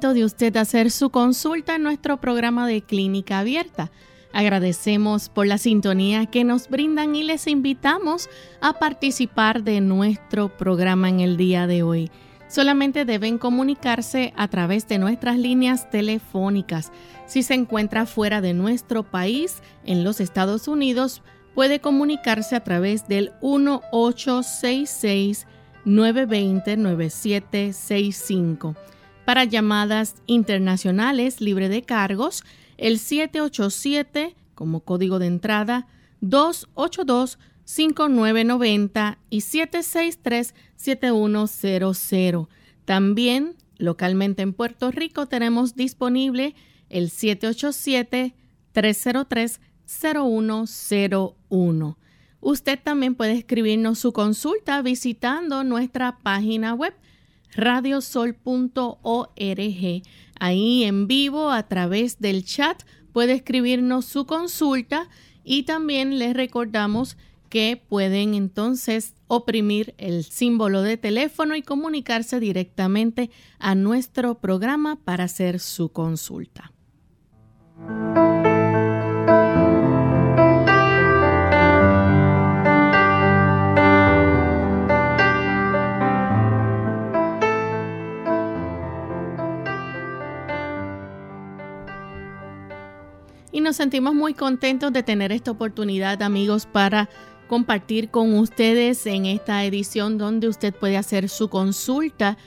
De usted hacer su consulta en nuestro programa de clínica abierta. Agradecemos por la sintonía que nos brindan y les invitamos a participar de nuestro programa en el día de hoy. Solamente deben comunicarse a través de nuestras líneas telefónicas. Si se encuentra fuera de nuestro país, en los Estados Unidos, puede comunicarse a través del 1866 920 9765 para llamadas internacionales libre de cargos, el 787 como código de entrada 282-5990 y 763-7100. También localmente en Puerto Rico tenemos disponible el 787-303-0101. Usted también puede escribirnos su consulta visitando nuestra página web radiosol.org. Ahí en vivo a través del chat puede escribirnos su consulta y también les recordamos que pueden entonces oprimir el símbolo de teléfono y comunicarse directamente a nuestro programa para hacer su consulta. Nos sentimos muy contentos de tener esta oportunidad, amigos, para compartir con ustedes en esta edición donde usted puede hacer su consulta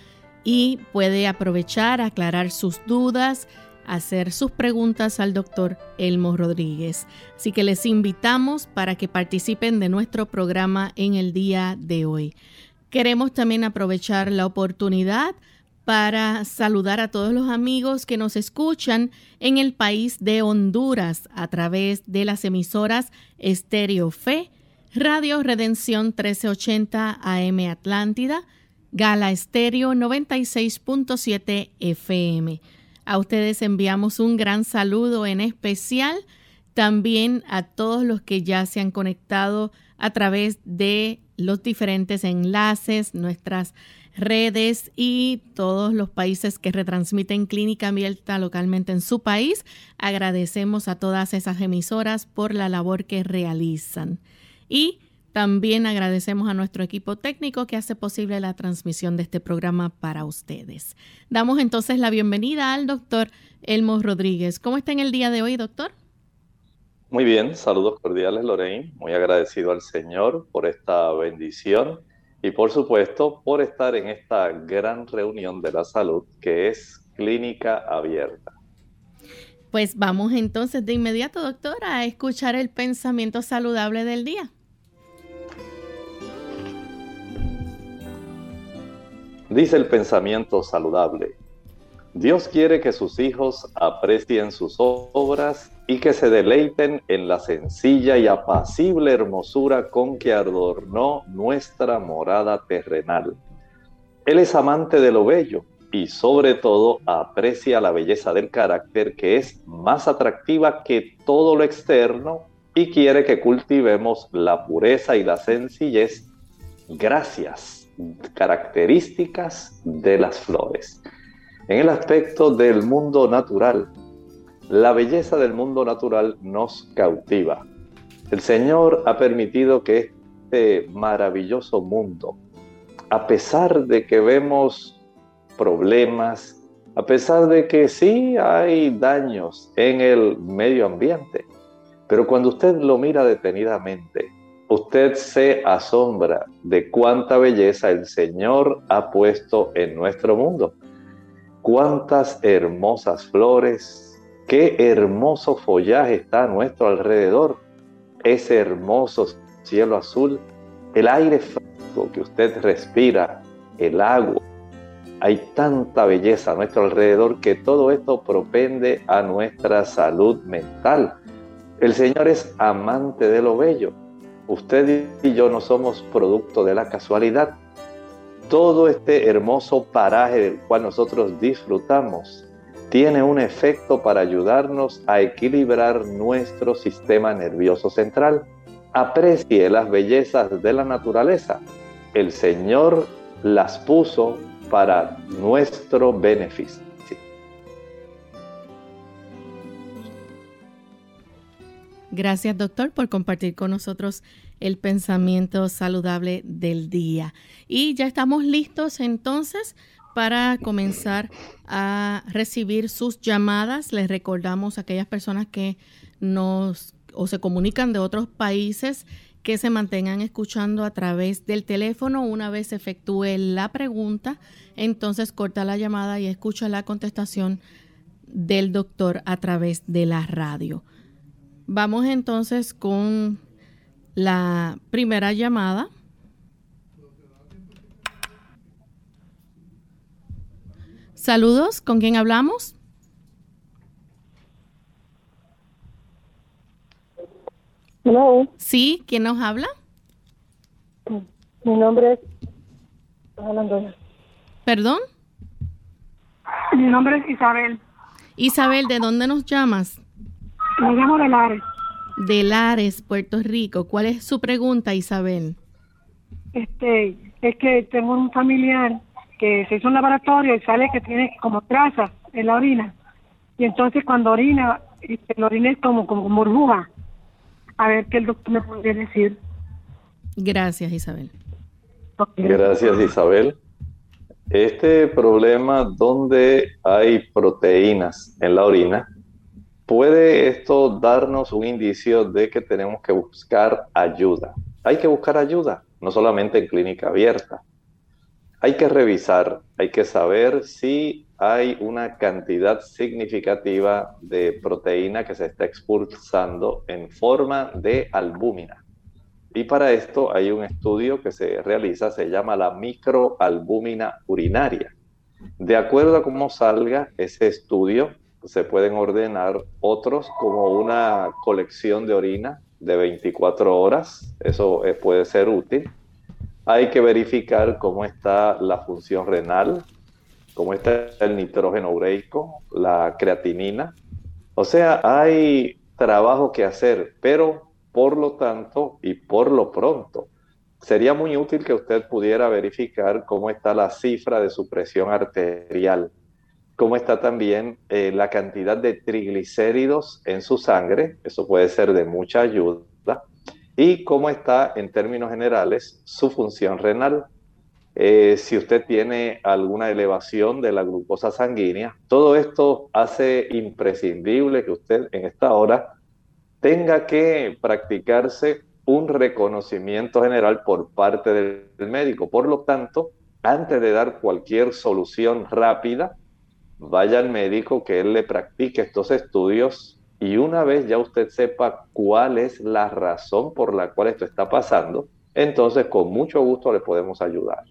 y puede aprovechar, aclarar sus dudas, hacer sus preguntas al doctor Elmo Rodríguez. Así que les invitamos para que participen de nuestro programa en el día de hoy. Queremos también aprovechar la oportunidad para saludar a todos los amigos que nos escuchan en el país de Honduras a través de las emisoras Estéreo Fe, Radio Redención 1380 AM Atlántida, Gala Estéreo 96.7 FM. A ustedes enviamos un gran saludo en especial también a todos los que ya se han conectado a través de los diferentes enlaces, nuestras redes y todos los países que retransmiten Clínica Abierta localmente en su país. Agradecemos a todas esas emisoras por la labor que realizan. Y también agradecemos a nuestro equipo técnico que hace posible la transmisión de este programa para ustedes. Damos entonces la bienvenida al doctor Elmo Rodríguez. ¿Cómo está en el día de hoy, doctor? Muy bien, saludos cordiales, Lorraine. Muy agradecido al Señor por esta bendición y por supuesto por estar en esta gran reunión de la salud que es Clínica Abierta. Pues vamos entonces de inmediato, doctora, a escuchar el pensamiento saludable del día. Dice el pensamiento saludable. Dios quiere que sus hijos aprecien sus obras y que se deleiten en la sencilla y apacible hermosura con que adornó nuestra morada terrenal. Él es amante de lo bello y sobre todo aprecia la belleza del carácter que es más atractiva que todo lo externo y quiere que cultivemos la pureza y la sencillez gracias características de las flores. En el aspecto del mundo natural, la belleza del mundo natural nos cautiva. El Señor ha permitido que este maravilloso mundo, a pesar de que vemos problemas, a pesar de que sí hay daños en el medio ambiente. Pero cuando usted lo mira detenidamente, usted se asombra de cuánta belleza el Señor ha puesto en nuestro mundo. Cuántas hermosas flores, qué hermoso follaje está a nuestro alrededor, ese hermoso cielo azul, el aire fresco que usted respira, el agua. Hay tanta belleza a nuestro alrededor que todo esto propende a nuestra salud mental. El Señor es amante de lo bello. Usted y yo no somos producto de la casualidad. Todo este hermoso paraje del cual nosotros disfrutamos tiene un efecto para ayudarnos a equilibrar nuestro sistema nervioso central. Aprecie las bellezas de la naturaleza. El Señor las puso para nuestro beneficio. Gracias, doctor, por compartir con nosotros el pensamiento saludable del día. Y ya estamos listos entonces para comenzar a recibir sus llamadas. Les recordamos a aquellas personas que nos o se comunican de otros países que se mantengan escuchando a través del teléfono. Una vez efectúe la pregunta, entonces corta la llamada y escucha la contestación del doctor a través de la radio. Vamos entonces con la primera llamada. Saludos, ¿con quién hablamos? Hello. Sí, ¿quién nos habla? Mi nombre es ¿Perdón? Mi nombre es Isabel. Isabel, ¿de dónde nos llamas? Me llamo de Lares. De Lares, Puerto Rico. ¿Cuál es su pregunta, Isabel? Este, es que tengo un familiar que se hizo un laboratorio y sale que tiene como trazas en la orina. Y entonces cuando orina, la orina es como, como burbuja. A ver qué el doctor me puede decir. Gracias, Isabel. Gracias, Isabel. Este problema donde hay proteínas en la orina, ¿puede esto darnos un indicio de que tenemos que buscar ayuda? Hay que buscar ayuda, no solamente en clínica abierta. Hay que revisar, hay que saber si hay una cantidad significativa de proteína que se está expulsando en forma de albúmina. Y para esto hay un estudio que se realiza, se llama la microalbúmina urinaria. De acuerdo a cómo salga ese estudio, se pueden ordenar otros como una colección de orina de 24 horas. Eso eh, puede ser útil. Hay que verificar cómo está la función renal, cómo está el nitrógeno ureico, la creatinina. O sea, hay trabajo que hacer, pero por lo tanto, y por lo pronto, sería muy útil que usted pudiera verificar cómo está la cifra de su presión arterial, cómo está también eh, la cantidad de triglicéridos en su sangre, eso puede ser de mucha ayuda, y cómo está en términos generales su función renal. Eh, si usted tiene alguna elevación de la glucosa sanguínea, todo esto hace imprescindible que usted en esta hora tenga que practicarse un reconocimiento general por parte del médico. Por lo tanto, antes de dar cualquier solución rápida, vaya al médico que él le practique estos estudios y una vez ya usted sepa cuál es la razón por la cual esto está pasando, entonces con mucho gusto le podemos ayudar.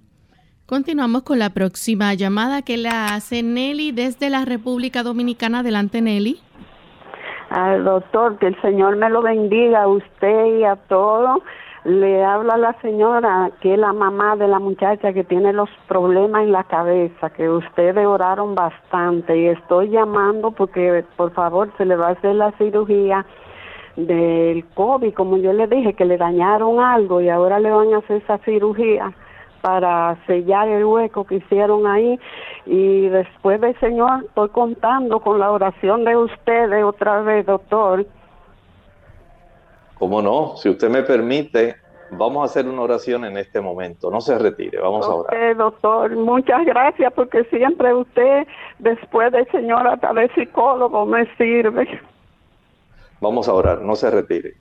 Continuamos con la próxima llamada que la hace Nelly desde la República Dominicana. Adelante, Nelly al doctor, que el Señor me lo bendiga a usted y a todos. Le habla la señora, que es la mamá de la muchacha que tiene los problemas en la cabeza, que ustedes oraron bastante y estoy llamando porque por favor se le va a hacer la cirugía del COVID, como yo le dije, que le dañaron algo y ahora le van a hacer esa cirugía para sellar el hueco que hicieron ahí y después del Señor estoy contando con la oración de ustedes otra vez, doctor. ¿Cómo no? Si usted me permite, vamos a hacer una oración en este momento. No se retire, vamos a orar. doctor, muchas gracias porque siempre usted, después del Señor, hasta de psicólogo, me sirve. Vamos a orar, no se retire.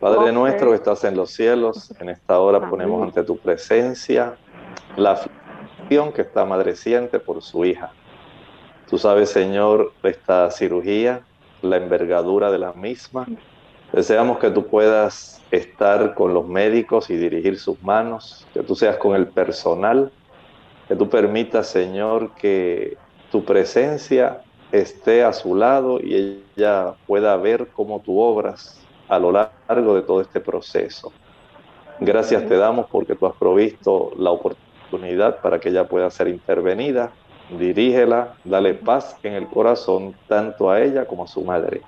Padre nuestro que estás en los cielos, en esta hora ponemos ante tu presencia la aflicción que está madreciente por su hija. Tú sabes, Señor, esta cirugía, la envergadura de la misma. Deseamos que tú puedas estar con los médicos y dirigir sus manos, que tú seas con el personal, que tú permitas, Señor, que tu presencia esté a su lado y ella pueda ver cómo tú obras a lo largo de todo este proceso. Gracias te damos porque tú has provisto la oportunidad para que ella pueda ser intervenida. Dirígela, dale paz en el corazón tanto a ella como a su madre.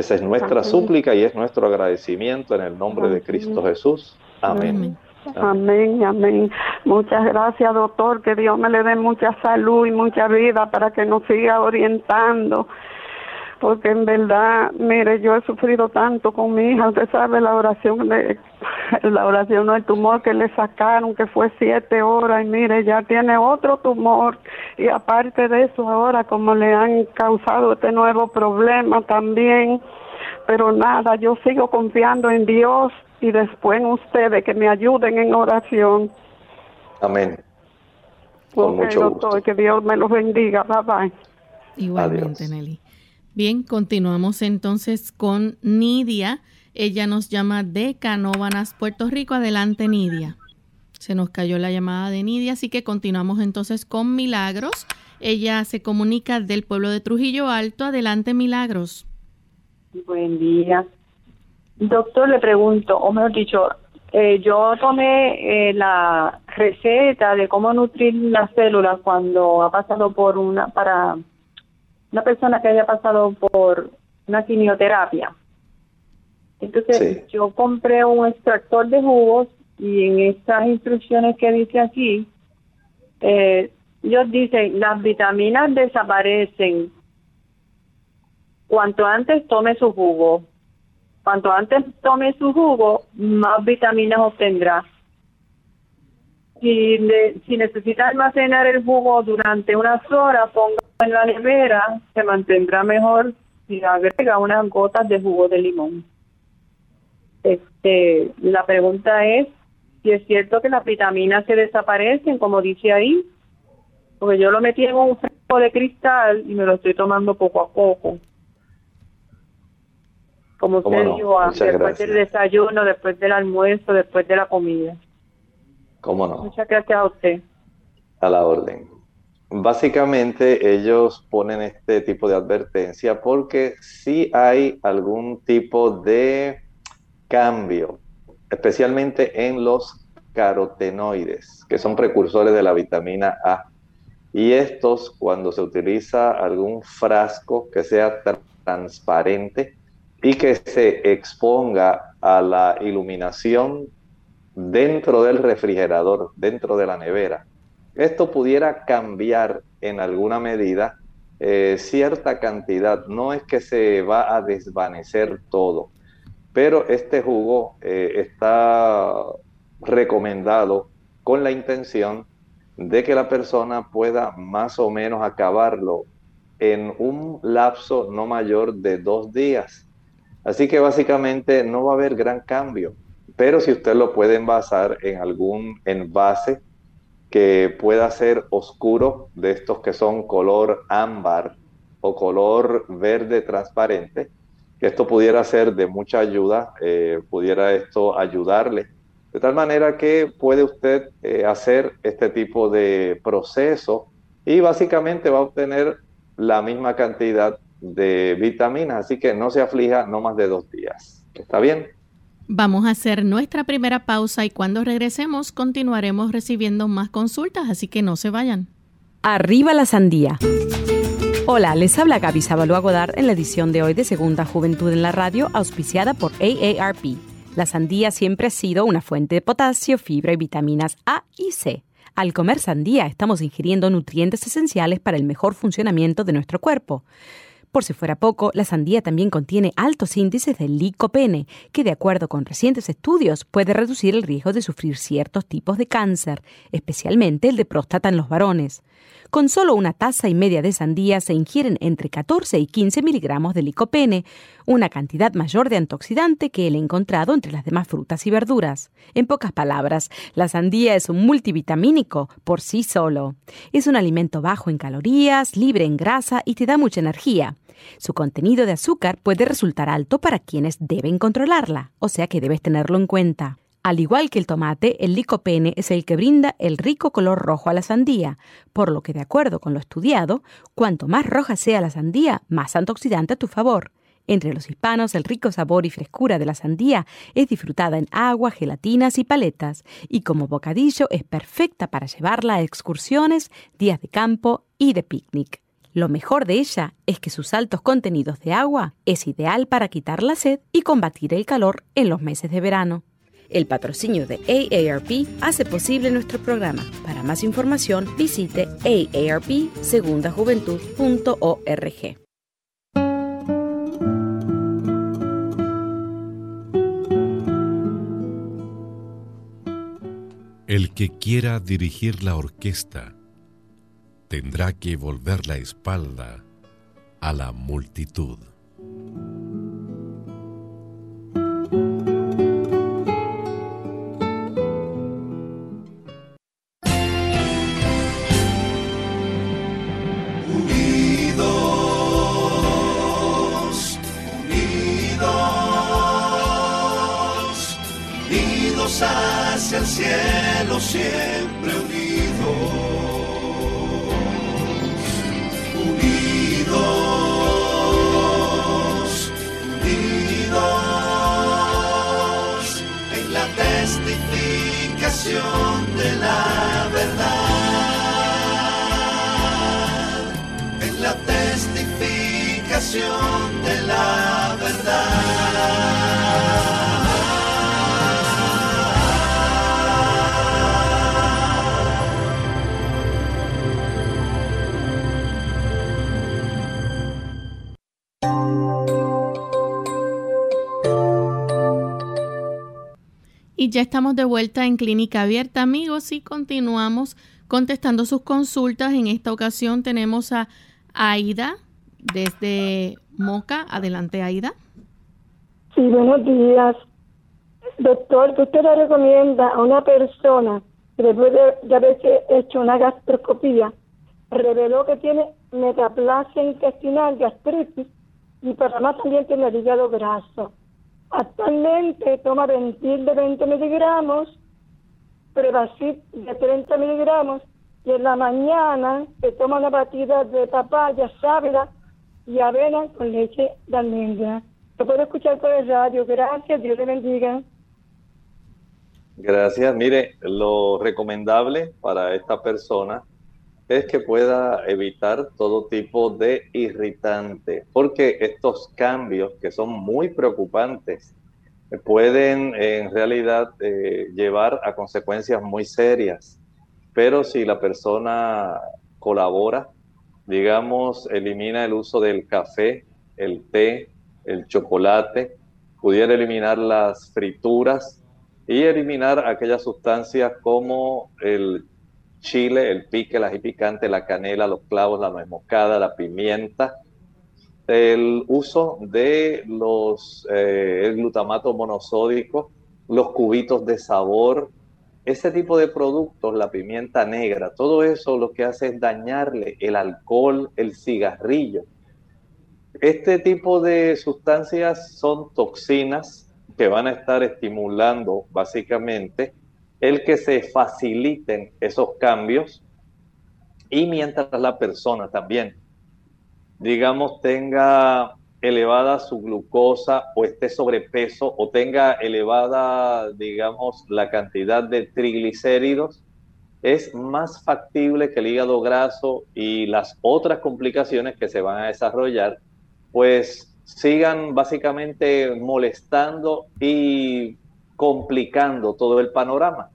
Esa es nuestra súplica y es nuestro agradecimiento en el nombre de Cristo Jesús. Amén. Amén, amén. Muchas gracias, doctor. Que Dios me le dé mucha salud y mucha vida para que nos siga orientando. Porque en verdad, mire, yo he sufrido tanto con mi hija. Usted sabe la oración de la oración no el tumor que le sacaron, que fue siete horas. Y mire, ya tiene otro tumor. Y aparte de eso, ahora como le han causado este nuevo problema también. Pero nada, yo sigo confiando en Dios y después en ustedes que me ayuden en oración. Amén. Con mucho gusto. que Dios me los bendiga. Bye bye. Igualmente, Nelly. Bien, continuamos entonces con Nidia. Ella nos llama de Canóvanas, Puerto Rico. Adelante, Nidia. Se nos cayó la llamada de Nidia, así que continuamos entonces con Milagros. Ella se comunica del pueblo de Trujillo Alto. Adelante, Milagros. Buen día. Doctor, le pregunto, o mejor dicho, eh, yo tomé eh, la receta de cómo nutrir las células cuando ha pasado por una, para una persona que haya pasado por una quimioterapia. Entonces, yo compré un extractor de jugos y en estas instrucciones que dice aquí, eh, ellos dicen, las vitaminas desaparecen. Cuanto antes tome su jugo, Cuanto antes tome su jugo, más vitaminas obtendrá. Si, si necesita almacenar el jugo durante unas horas, póngalo en la nevera, se mantendrá mejor si agrega unas gotas de jugo de limón. Este, la pregunta es si es cierto que las vitaminas se desaparecen, como dice ahí, porque yo lo metí en un frasco de cristal y me lo estoy tomando poco a poco como usted dijo, después del desayuno, después del almuerzo, después de la comida. ¿Cómo no? Muchas gracias a usted. A la orden. Básicamente ellos ponen este tipo de advertencia porque si hay algún tipo de cambio, especialmente en los carotenoides, que son precursores de la vitamina A. Y estos, cuando se utiliza algún frasco que sea transparente, y que se exponga a la iluminación dentro del refrigerador, dentro de la nevera. Esto pudiera cambiar en alguna medida eh, cierta cantidad. No es que se va a desvanecer todo, pero este jugo eh, está recomendado con la intención de que la persona pueda más o menos acabarlo en un lapso no mayor de dos días. Así que básicamente no va a haber gran cambio, pero si usted lo puede envasar en algún envase que pueda ser oscuro, de estos que son color ámbar o color verde transparente, que esto pudiera ser de mucha ayuda, eh, pudiera esto ayudarle, de tal manera que puede usted eh, hacer este tipo de proceso y básicamente va a obtener la misma cantidad de vitaminas, así que no se aflija no más de dos días. ¿Está bien? Vamos a hacer nuestra primera pausa y cuando regresemos continuaremos recibiendo más consultas, así que no se vayan. Arriba la sandía. Hola, les habla Gaby Sabalua Godard en la edición de hoy de Segunda Juventud en la Radio, auspiciada por AARP. La sandía siempre ha sido una fuente de potasio, fibra y vitaminas A y C. Al comer sandía estamos ingiriendo nutrientes esenciales para el mejor funcionamiento de nuestro cuerpo. Por si fuera poco, la sandía también contiene altos índices de licopene, que de acuerdo con recientes estudios puede reducir el riesgo de sufrir ciertos tipos de cáncer, especialmente el de próstata en los varones. Con solo una taza y media de sandía se ingieren entre 14 y 15 miligramos de licopene, una cantidad mayor de antioxidante que el encontrado entre las demás frutas y verduras. En pocas palabras, la sandía es un multivitamínico por sí solo. Es un alimento bajo en calorías, libre en grasa y te da mucha energía. Su contenido de azúcar puede resultar alto para quienes deben controlarla, o sea que debes tenerlo en cuenta. Al igual que el tomate, el licopene es el que brinda el rico color rojo a la sandía, por lo que de acuerdo con lo estudiado, cuanto más roja sea la sandía, más antioxidante a tu favor. Entre los hispanos, el rico sabor y frescura de la sandía es disfrutada en agua, gelatinas y paletas, y como bocadillo es perfecta para llevarla a excursiones, días de campo y de picnic. Lo mejor de ella es que sus altos contenidos de agua es ideal para quitar la sed y combatir el calor en los meses de verano. El patrocinio de AARP hace posible nuestro programa. Para más información, visite aarpsegundajuventud.org. El que quiera dirigir la orquesta tendrá que volver la espalda a la multitud. De la verdad. ya estamos de vuelta en Clínica Abierta, amigos, y continuamos contestando sus consultas. En esta ocasión tenemos a Aida desde Moca. Adelante, Aida. Sí, buenos días. Doctor, ¿qué usted le recomienda a una persona que después de, haberse hecho una gastroscopía reveló que tiene metaplasia intestinal, gastritis y para más también tiene el hígado graso? Actualmente toma Ventil de 20 miligramos, Prevacid de 30 miligramos y en la mañana se toma una batida de papaya, sábila y avena con leche de almendra. Lo puedo escuchar por el radio. Gracias, Dios le bendiga. Gracias. Mire, lo recomendable para esta persona es que pueda evitar todo tipo de irritante, porque estos cambios que son muy preocupantes pueden en realidad eh, llevar a consecuencias muy serias. Pero si la persona colabora, digamos, elimina el uso del café, el té, el chocolate, pudiera eliminar las frituras y eliminar aquellas sustancias como el chile, el pique, el ají picante, la canela, los clavos, la nuez moscada, la pimienta, el uso de los eh, el glutamato monosódico, los cubitos de sabor, ese tipo de productos, la pimienta negra, todo eso lo que hace es dañarle el alcohol, el cigarrillo. Este tipo de sustancias son toxinas que van a estar estimulando básicamente el que se faciliten esos cambios y mientras la persona también, digamos, tenga elevada su glucosa o esté sobrepeso o tenga elevada, digamos, la cantidad de triglicéridos, es más factible que el hígado graso y las otras complicaciones que se van a desarrollar, pues sigan básicamente molestando y complicando todo el panorama.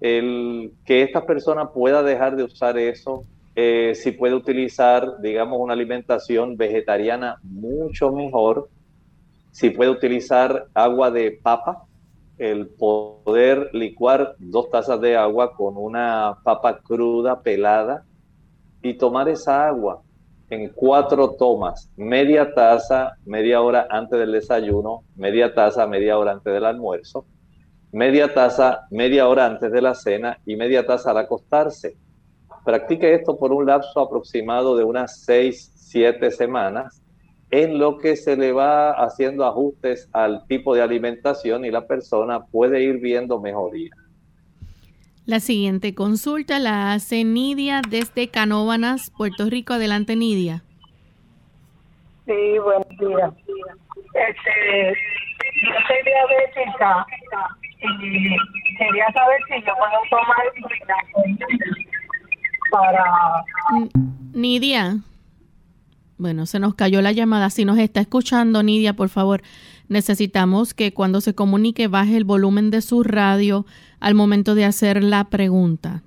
El que esta persona pueda dejar de usar eso eh, si puede utilizar, digamos, una alimentación vegetariana mucho mejor, si puede utilizar agua de papa, el poder licuar dos tazas de agua con una papa cruda, pelada, y tomar esa agua en cuatro tomas, media taza, media hora antes del desayuno, media taza, media hora antes del almuerzo, media taza, media hora antes de la cena y media taza al acostarse. Practique esto por un lapso aproximado de unas seis, siete semanas, en lo que se le va haciendo ajustes al tipo de alimentación y la persona puede ir viendo mejoría. La siguiente consulta la hace Nidia desde Canóvanas, Puerto Rico. Adelante, Nidia. Sí, buen día. Este, yo soy diabética y quería saber si yo puedo tomar para... Nidia. Bueno, se nos cayó la llamada. Si nos está escuchando, Nidia, por favor, necesitamos que cuando se comunique baje el volumen de su radio al momento de hacer la pregunta.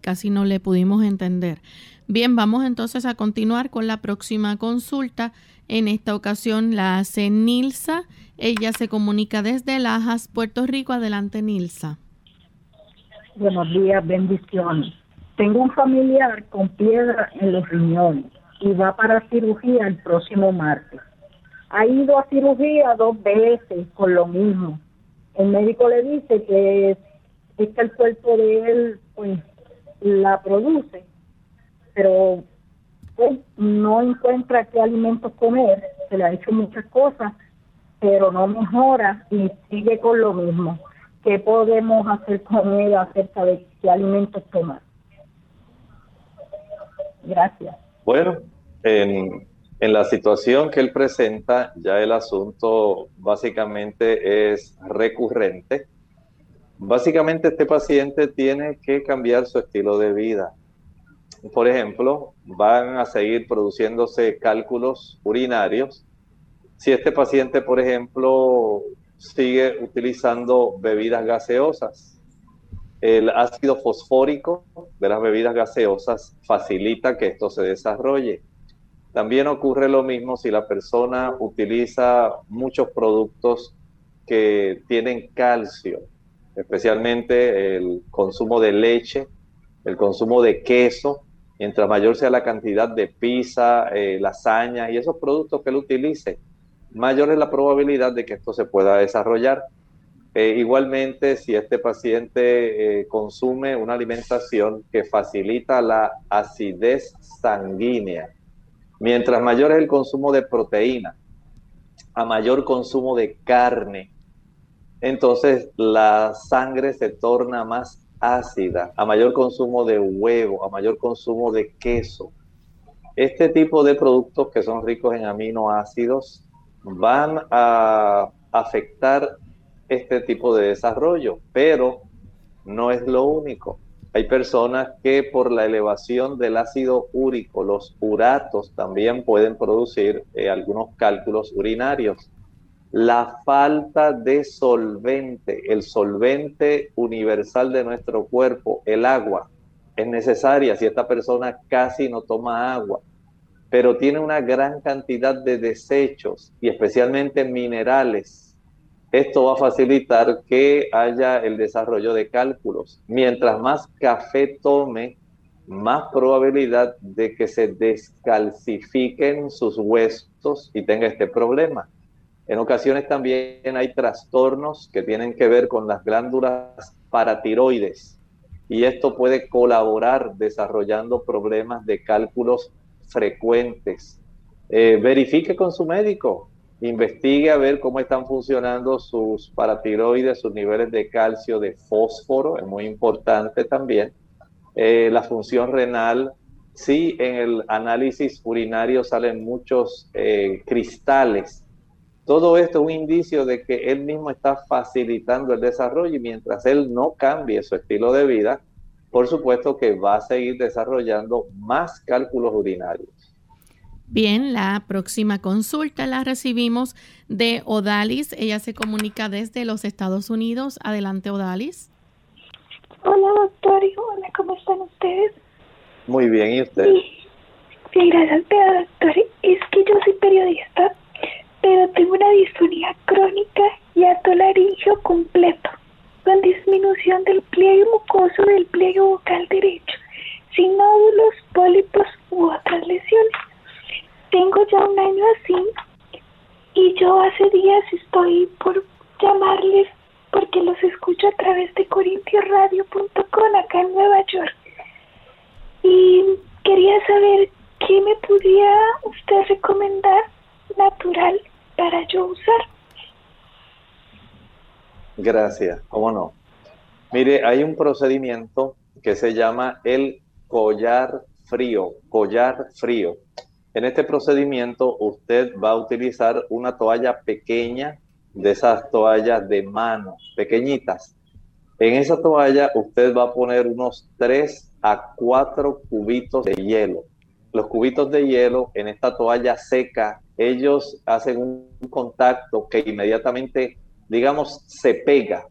Casi no le pudimos entender. Bien, vamos entonces a continuar con la próxima consulta. En esta ocasión la hace Nilsa. Ella se comunica desde Lajas, Puerto Rico. Adelante, Nilsa. Buenos días, bendiciones. Tengo un familiar con piedra en los riñones y va para cirugía el próximo martes. Ha ido a cirugía dos veces con lo mismo. El médico le dice que es, que el cuerpo de él pues la produce, pero pues, no encuentra qué alimentos comer, se le ha hecho muchas cosas, pero no mejora y sigue con lo mismo. ¿Qué podemos hacer con él acerca de qué alimentos tomar? Gracias. Bueno, en, la situación que él presenta, ya el asunto básicamente es recurrente. Básicamente este paciente tiene que cambiar su estilo de vida. Por ejemplo, van a seguir produciéndose cálculos urinarios. Si este paciente, por ejemplo, sigue utilizando bebidas gaseosas, el ácido fosfórico de las bebidas gaseosas facilita que esto se desarrolle. También ocurre lo mismo si la persona utiliza muchos productos que tienen calcio, especialmente el consumo de leche, el consumo de queso. Mientras mayor sea la cantidad de pizza, eh, lasaña y esos productos que él utilice, mayor es la probabilidad de que esto se pueda desarrollar. Eh, igualmente, si este paciente eh, consume una alimentación que facilita la acidez sanguínea, Mientras mayor es el consumo de proteína, a mayor consumo de carne, entonces la sangre se torna más ácida, a mayor consumo de huevo, a mayor consumo de queso. Este tipo de productos que son ricos en aminoácidos van a afectar este tipo de desarrollo, pero no es lo único. Hay personas que por la elevación del ácido úrico, los uratos también pueden producir eh, algunos cálculos urinarios. La falta de solvente, el solvente universal de nuestro cuerpo, el agua, es necesaria si esta persona casi no toma agua, pero tiene una gran cantidad de desechos y especialmente minerales esto va a facilitar que haya el desarrollo de cálculos. Mientras más café tome, más probabilidad de que se descalcifiquen sus huesos y tenga este problema. En ocasiones también hay trastornos que tienen que ver con las glándulas paratiroides y esto puede colaborar desarrollando problemas de cálculos frecuentes. Eh, verifique con su médico investigue a ver cómo están funcionando sus paratiroides, sus niveles de calcio, de fósforo, es muy importante también. Eh, la función renal, sí, en el análisis urinario salen muchos eh, cristales. Todo esto es un indicio de que él mismo está facilitando el desarrollo y mientras él no cambie su estilo de vida, por supuesto que va a seguir desarrollando más cálculos urinarios. Bien, la próxima consulta la recibimos de Odalis. Ella se comunica desde los Estados Unidos. Adelante, Odalis. Hola, doctor. Hola, ¿cómo están ustedes? Muy bien, ¿y usted? Sí, gracias, doctor, es que yo soy periodista, pero tengo una disfonía crónica y atolaringio completo, con disminución del pliegue mucoso del pliegue vocal derecho, sin nódulos, pólipos u otras lesiones. Tengo ya un año así y yo hace días estoy por llamarles porque los escucho a través de corintiosradio.com acá en Nueva York. Y quería saber qué me podría usted recomendar natural para yo usar. Gracias, cómo no. Mire, hay un procedimiento que se llama el collar frío, collar frío. En este procedimiento usted va a utilizar una toalla pequeña de esas toallas de mano, pequeñitas. En esa toalla usted va a poner unos 3 a 4 cubitos de hielo. Los cubitos de hielo en esta toalla seca, ellos hacen un contacto que inmediatamente, digamos, se pega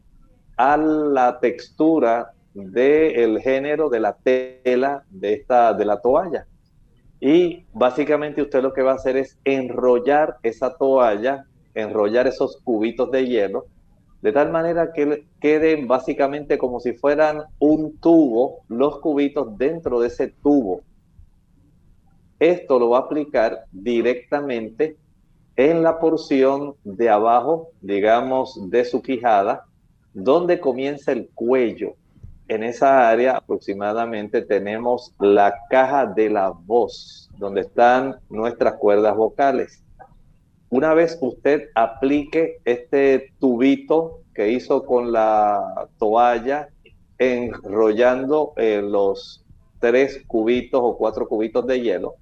a la textura del género de la tela de, esta, de la toalla. Y básicamente usted lo que va a hacer es enrollar esa toalla enrollar esos cubitos de hielo de tal manera que queden básicamente como si fueran un tubo, los cubitos dentro de ese tubo. Esto lo va a aplicar directamente en la porción de abajo, digamos, de su quijada, donde comienza el cuello. En esa área aproximadamente tenemos la caja de la voz, donde están nuestras cuerdas vocales. Una vez usted aplique este tubito que hizo con la toalla, enrollando eh, los tres cubitos o cuatro cubitos de hielo,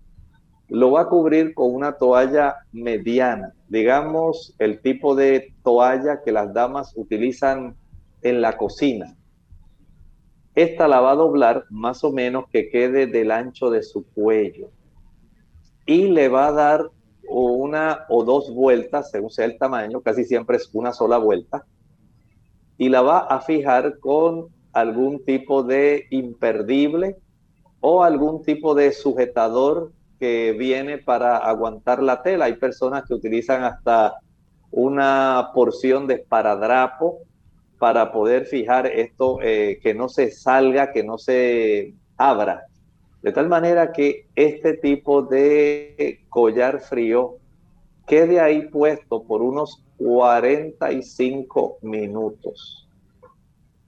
lo va a cubrir con una toalla mediana, digamos el tipo de toalla que las damas utilizan en la cocina. Esta la va a doblar más o menos que quede del ancho de su cuello y le va a dar una o dos vueltas, según sea el tamaño, casi siempre es una sola vuelta, y la va a fijar con algún tipo de imperdible o algún tipo de sujetador que viene para aguantar la tela. Hay personas que utilizan hasta una porción de esparadrapo para poder fijar esto, eh, que no se salga, que no se abra. De tal manera que este tipo de collar frío quede ahí puesto por unos 45 minutos.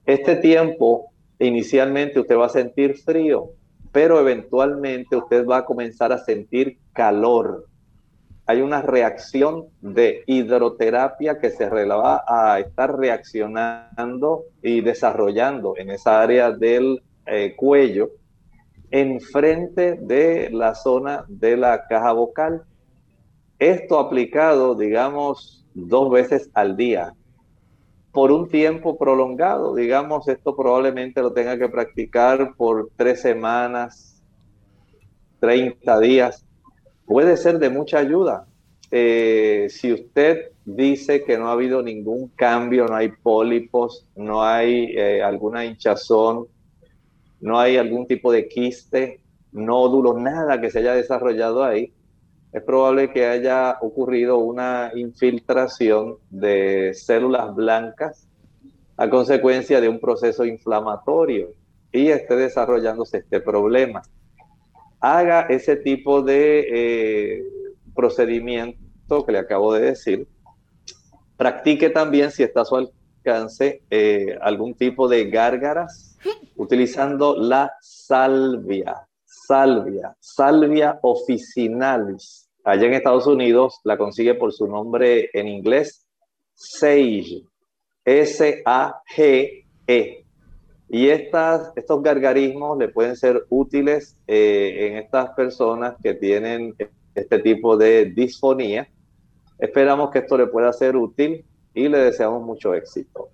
Este tiempo, inicialmente usted va a sentir frío, pero eventualmente usted va a comenzar a sentir calor. Hay una reacción de hidroterapia que se va a estar reaccionando y desarrollando en esa área del eh, cuello enfrente de la zona de la caja vocal. Esto aplicado, digamos, dos veces al día, por un tiempo prolongado, digamos, esto probablemente lo tenga que practicar por tres semanas, 30 días, puede ser de mucha ayuda. Eh, si usted dice que no ha habido ningún cambio, no hay pólipos, no hay eh, alguna hinchazón, no hay algún tipo de quiste, nódulo, nada que se haya desarrollado ahí, es probable que haya ocurrido una infiltración de células blancas a consecuencia de un proceso inflamatorio y esté desarrollándose este problema. Haga ese tipo de eh, procedimiento que le acabo de decir. Practique también, si está a su alcance, eh, algún tipo de gárgaras utilizando la salvia, salvia, salvia officinalis. Allá en Estados Unidos la consigue por su nombre en inglés, Sage, S-A-G-E. Y estos gargarismos le pueden ser útiles eh, en estas personas que tienen este tipo de disfonía. Esperamos que esto le pueda ser útil y le deseamos mucho éxito.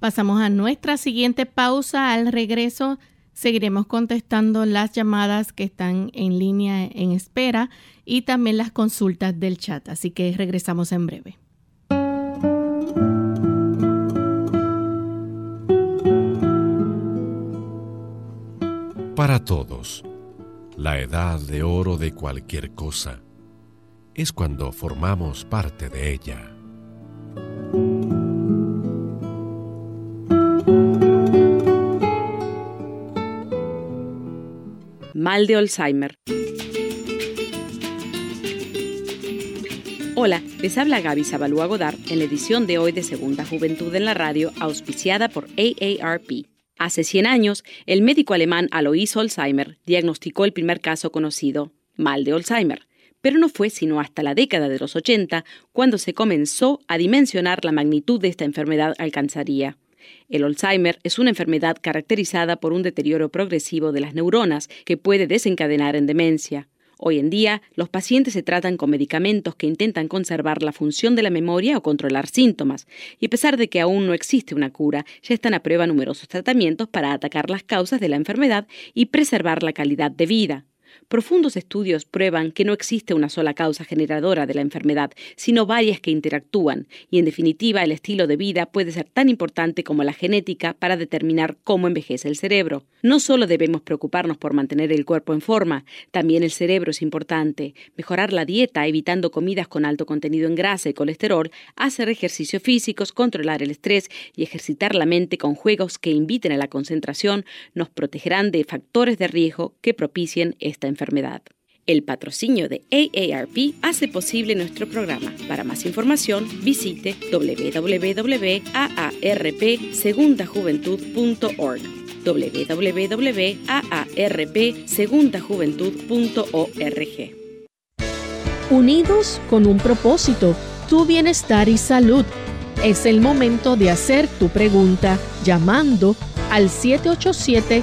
Pasamos a nuestra siguiente pausa. Al regreso seguiremos contestando las llamadas que están en línea en espera y también las consultas del chat. Así que regresamos en breve. Para todos, la edad de oro de cualquier cosa, es cuando formamos parte de ella. Mal de Alzheimer. Hola, les habla Gaby Zabalúa Godard en la edición de hoy de Segunda Juventud en la Radio, auspiciada por AARP. Hace 100 años, el médico alemán Alois Alzheimer diagnosticó el primer caso conocido, mal de Alzheimer, pero no fue sino hasta la década de los 80 cuando se comenzó a dimensionar la magnitud de esta enfermedad alcanzaría. El Alzheimer es una enfermedad caracterizada por un deterioro progresivo de las neuronas que puede desencadenar en demencia. Hoy en día, los pacientes se tratan con medicamentos que intentan conservar la función de la memoria o controlar síntomas, y a pesar de que aún no existe una cura, ya están a prueba numerosos tratamientos para atacar las causas de la enfermedad y preservar la calidad de vida. Profundos estudios prueban que no existe una sola causa generadora de la enfermedad, sino varias que interactúan, y en definitiva el estilo de vida puede ser tan importante como la genética para determinar cómo envejece el cerebro. No solo debemos preocuparnos por mantener el cuerpo en forma, también el cerebro es importante. Mejorar la dieta evitando comidas con alto contenido en grasa y colesterol, hacer ejercicios físicos, controlar el estrés y ejercitar la mente con juegos que inviten a la concentración nos protegerán de factores de riesgo que propicien esta enfermedad. El patrocinio de AARP hace posible nuestro programa. Para más información, visite www.aarpsegundajuventud.org www.aarpsegundajuventud.org Unidos con un propósito, tu bienestar y salud. Es el momento de hacer tu pregunta llamando al 787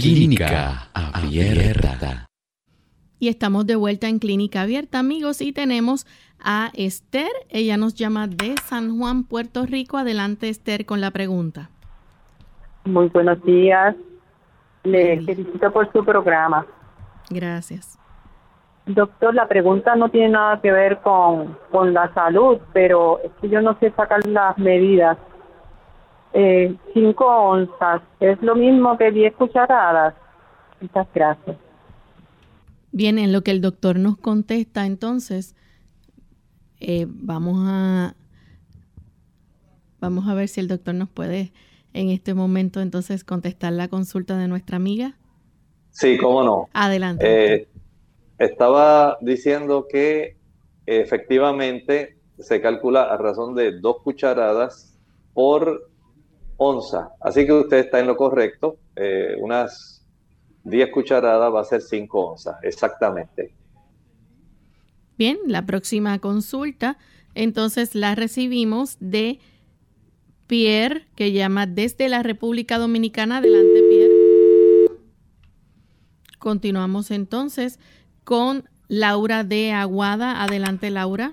Clínica Abierta. Y estamos de vuelta en Clínica Abierta, amigos, y tenemos a Esther. Ella nos llama de San Juan, Puerto Rico. Adelante, Esther, con la pregunta. Muy buenos días. Le felicito por su programa. Gracias. Doctor, la pregunta no tiene nada que ver con, con la salud, pero es que yo no sé sacar las medidas eh, 5 onzas. Es lo mismo que 10 cucharadas. Muchas gracias. Bien, en lo que el doctor nos contesta, entonces, eh, vamos a vamos a ver si el doctor nos puede en este momento entonces contestar la consulta de nuestra amiga. Sí, cómo no. Adelante. Eh, estaba diciendo que efectivamente se calcula a razón de dos cucharadas por onza. Así que usted está en lo correcto. Eh, unas 10 cucharadas va a ser 5 onzas, exactamente. Bien, la próxima consulta, entonces la recibimos de Pierre, que llama desde la República Dominicana. Adelante, Pierre. Continuamos entonces con Laura de Aguada. Adelante, Laura.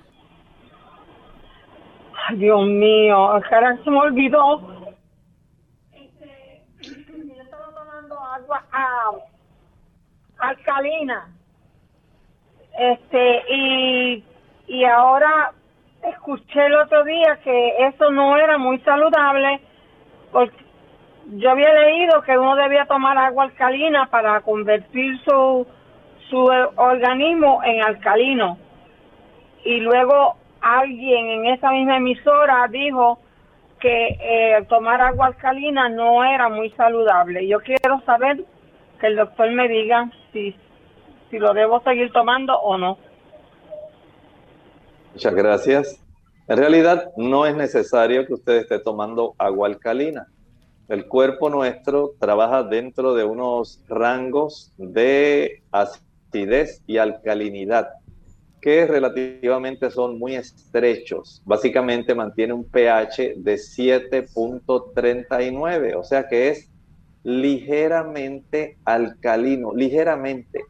Ay, Dios mío, ahora se me olvidó agua alcalina. Este, y, y ahora escuché el otro día que eso no era muy saludable porque yo había leído que uno debía tomar agua alcalina para convertir su, su organismo en alcalino. Y luego alguien en esa misma emisora dijo que eh, tomar agua alcalina no era muy saludable. Yo quiero saber que el doctor me diga si, si lo debo seguir tomando o no. Muchas gracias. En realidad no es necesario que usted esté tomando agua alcalina. El cuerpo nuestro trabaja dentro de unos rangos de acidez y alcalinidad que relativamente son muy estrechos. Básicamente mantiene un pH de 7.39, o sea que es ligeramente alcalino, ligeramente.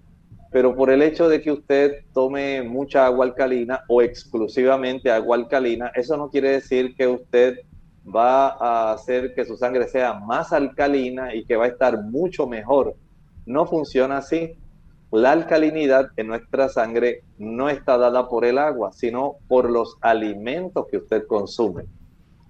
Pero por el hecho de que usted tome mucha agua alcalina o exclusivamente agua alcalina, eso no quiere decir que usted va a hacer que su sangre sea más alcalina y que va a estar mucho mejor. No funciona así. La alcalinidad en nuestra sangre no está dada por el agua, sino por los alimentos que usted consume.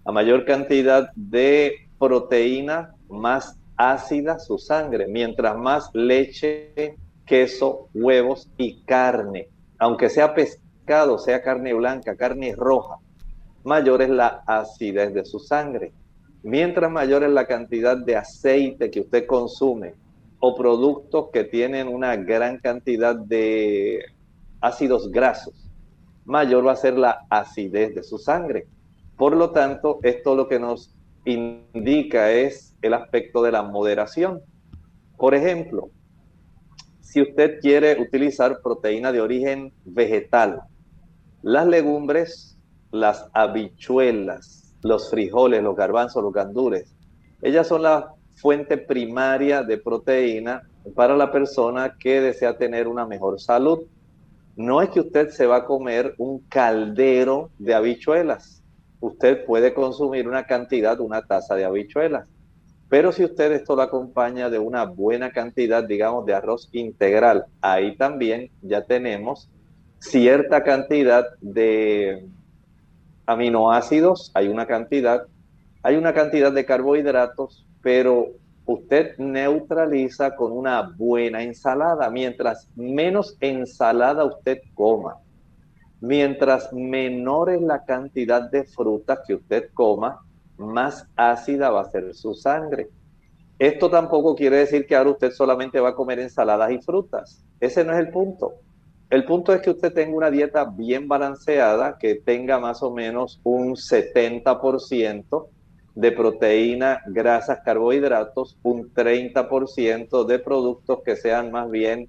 A mayor cantidad de proteína, más ácida su sangre. Mientras más leche, queso, huevos y carne, aunque sea pescado, sea carne blanca, carne roja, mayor es la acidez de su sangre. Mientras mayor es la cantidad de aceite que usted consume o productos que tienen una gran cantidad de ácidos grasos, mayor va a ser la acidez de su sangre. Por lo tanto, esto lo que nos indica es el aspecto de la moderación. Por ejemplo, si usted quiere utilizar proteína de origen vegetal, las legumbres las habichuelas, los frijoles, los garbanzos, los gandures. Ellas son la fuente primaria de proteína para la persona que desea tener una mejor salud. No es que usted se va a comer un caldero de habichuelas. Usted puede consumir una cantidad, una taza de habichuelas. Pero si usted esto lo acompaña de una buena cantidad, digamos, de arroz integral, ahí también ya tenemos cierta cantidad de aminoácidos, hay una cantidad, hay una cantidad de carbohidratos, pero usted neutraliza con una buena ensalada. Mientras menos ensalada usted coma, mientras menor es la cantidad de frutas que usted coma, más ácida va a ser su sangre. Esto tampoco quiere decir que ahora usted solamente va a comer ensaladas y frutas. Ese no es el punto. El punto es que usted tenga una dieta bien balanceada, que tenga más o menos un 70% de proteína, grasas, carbohidratos, un 30% de productos que sean más bien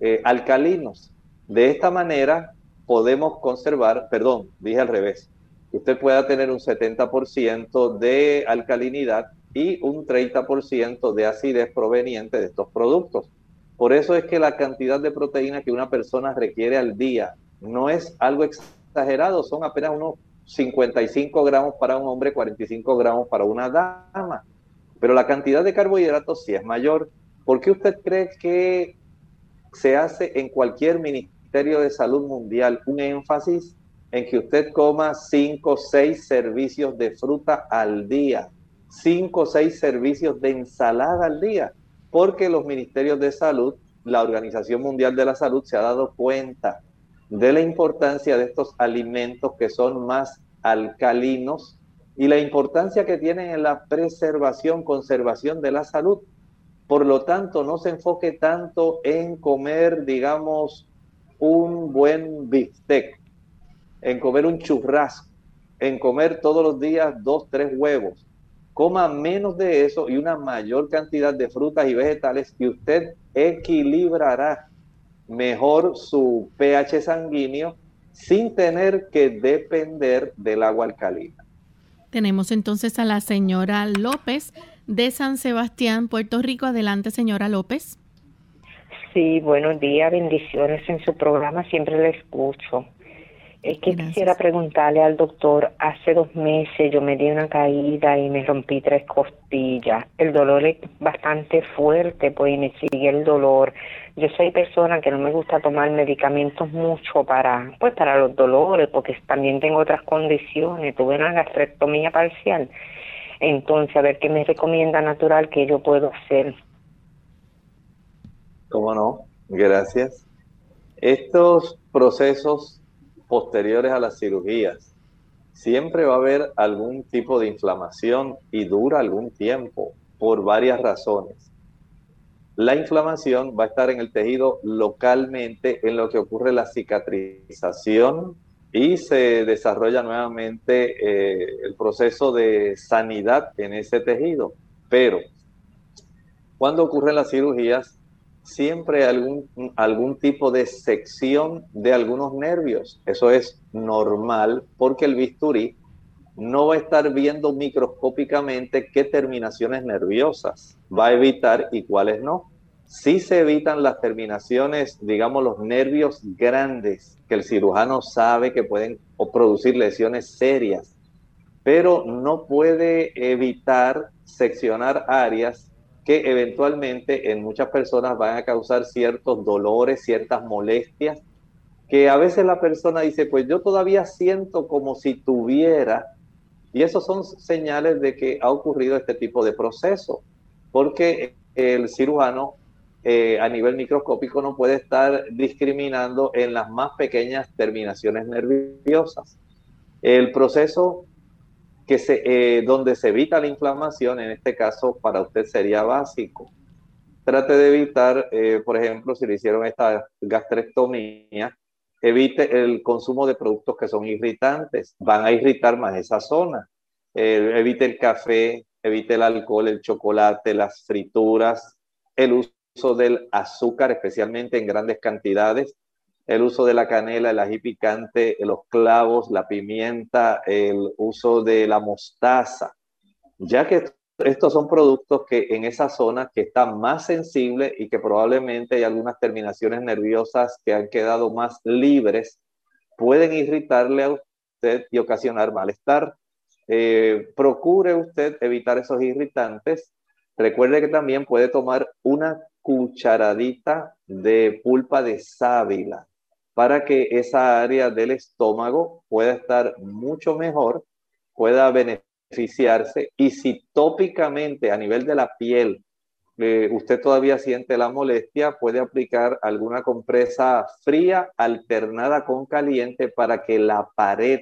eh, alcalinos. De esta manera podemos conservar, perdón, dije al revés, usted pueda tener un 70% de alcalinidad y un 30% de acidez proveniente de estos productos. Por eso es que la cantidad de proteína que una persona requiere al día no es algo exagerado, son apenas unos 55 gramos para un hombre, 45 gramos para una dama. Pero la cantidad de carbohidratos sí es mayor. ¿Por qué usted cree que se hace en cualquier Ministerio de Salud Mundial un énfasis en que usted coma 5 o 6 servicios de fruta al día, 5 o 6 servicios de ensalada al día? porque los ministerios de salud, la Organización Mundial de la Salud se ha dado cuenta de la importancia de estos alimentos que son más alcalinos y la importancia que tienen en la preservación, conservación de la salud. Por lo tanto, no se enfoque tanto en comer, digamos, un buen bistec, en comer un churrasco, en comer todos los días dos, tres huevos coma menos de eso y una mayor cantidad de frutas y vegetales y usted equilibrará mejor su pH sanguíneo sin tener que depender del agua alcalina. Tenemos entonces a la señora López de San Sebastián, Puerto Rico. Adelante, señora López. Sí, buenos días, bendiciones en su programa, siempre le escucho. Es que quisiera preguntarle al doctor, hace dos meses yo me di una caída y me rompí tres costillas. El dolor es bastante fuerte, pues y me sigue el dolor. Yo soy persona que no me gusta tomar medicamentos mucho para, pues para los dolores, porque también tengo otras condiciones. Tuve una gastrectomía parcial. Entonces, a ver qué me recomienda natural que yo puedo hacer. ¿Cómo no? Gracias. Estos procesos posteriores a las cirugías, siempre va a haber algún tipo de inflamación y dura algún tiempo por varias razones. La inflamación va a estar en el tejido localmente en lo que ocurre la cicatrización y se desarrolla nuevamente eh, el proceso de sanidad en ese tejido. Pero cuando ocurren las cirugías, siempre algún, algún tipo de sección de algunos nervios. Eso es normal porque el bisturí no va a estar viendo microscópicamente qué terminaciones nerviosas va a evitar y cuáles no. Si se evitan las terminaciones, digamos, los nervios grandes, que el cirujano sabe que pueden producir lesiones serias, pero no puede evitar seccionar áreas que eventualmente en muchas personas van a causar ciertos dolores, ciertas molestias, que a veces la persona dice, pues yo todavía siento como si tuviera, y esos son señales de que ha ocurrido este tipo de proceso, porque el cirujano eh, a nivel microscópico no puede estar discriminando en las más pequeñas terminaciones nerviosas. El proceso que se, eh, donde se evita la inflamación, en este caso para usted sería básico. Trate de evitar, eh, por ejemplo, si le hicieron esta gastrectomía, evite el consumo de productos que son irritantes, van a irritar más esa zona. evite el café, evite el alcohol, el chocolate, las frituras, el uso uso del azúcar, especialmente en grandes cantidades, el uso de la canela, el ají picante, los clavos, la pimienta, el uso de la mostaza, ya que estos son productos que en esa zona que está más sensible y que probablemente hay algunas terminaciones nerviosas que han quedado más libres, pueden irritarle a usted y ocasionar malestar. Eh, procure usted evitar esos irritantes. Recuerde que también puede tomar una cucharadita de pulpa de sábila para que esa área del estómago pueda estar mucho mejor, pueda y si tópicamente a nivel de la piel eh, usted todavía siente la molestia, puede aplicar alguna compresa fría alternada con caliente para que la pared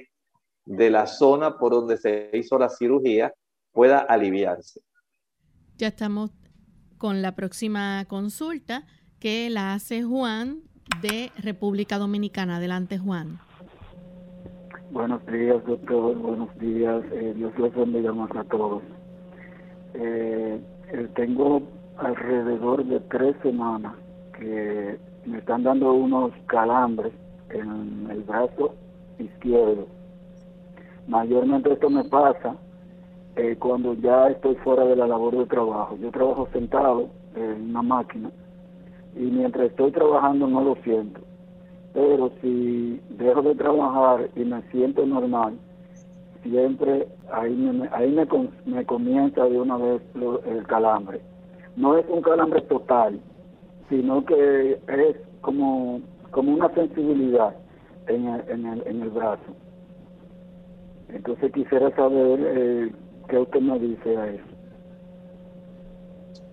de la zona por donde se hizo la cirugía pueda aliviarse. Ya estamos con la próxima consulta que la hace Juan de República Dominicana. Adelante, Juan. Buenos días, doctor. Buenos días. Eh, Dios los bendiga más a todos. Eh, eh, tengo alrededor de tres semanas que me están dando unos calambres en el brazo izquierdo. Mayormente esto me pasa eh, cuando ya estoy fuera de la labor de trabajo. Yo trabajo sentado en una máquina y mientras estoy trabajando no lo siento. Pero si dejo de trabajar y me siento normal, siempre ahí me, ahí me, me comienza de una vez el calambre. No es un calambre total, sino que es como, como una sensibilidad en el, en el, en el brazo. Entonces quisiera saber eh, ¿Qué usted me dice a eso?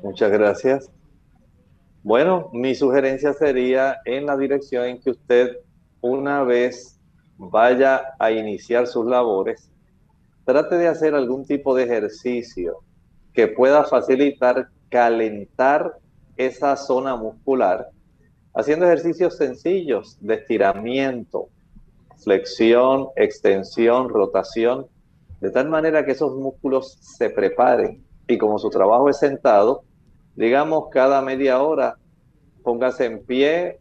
Muchas gracias. Bueno, mi sugerencia sería en la dirección en que usted una vez vaya a iniciar sus labores, trate de hacer algún tipo de ejercicio que pueda facilitar calentar esa zona muscular, haciendo ejercicios sencillos de estiramiento, flexión, extensión, rotación, de tal manera que esos músculos se preparen. Y como su trabajo es sentado, digamos cada media hora póngase en pie,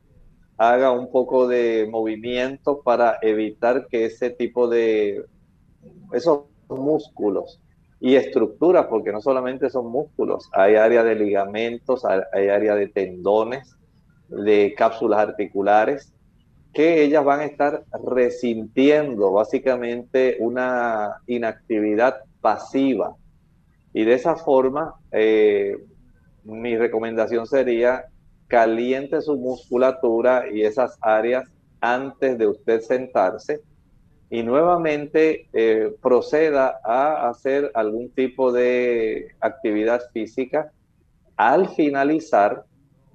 haga un poco de movimiento para evitar que ese tipo de esos músculos y estructuras, porque no solamente son músculos, hay área de ligamentos, hay área de tendones, de cápsulas articulares, que ellas van a estar resintiendo básicamente una inactividad pasiva. Y de esa forma, eh, mi recomendación sería caliente su musculatura y esas áreas antes de usted sentarse y nuevamente eh, proceda a hacer algún tipo de actividad física. Al finalizar,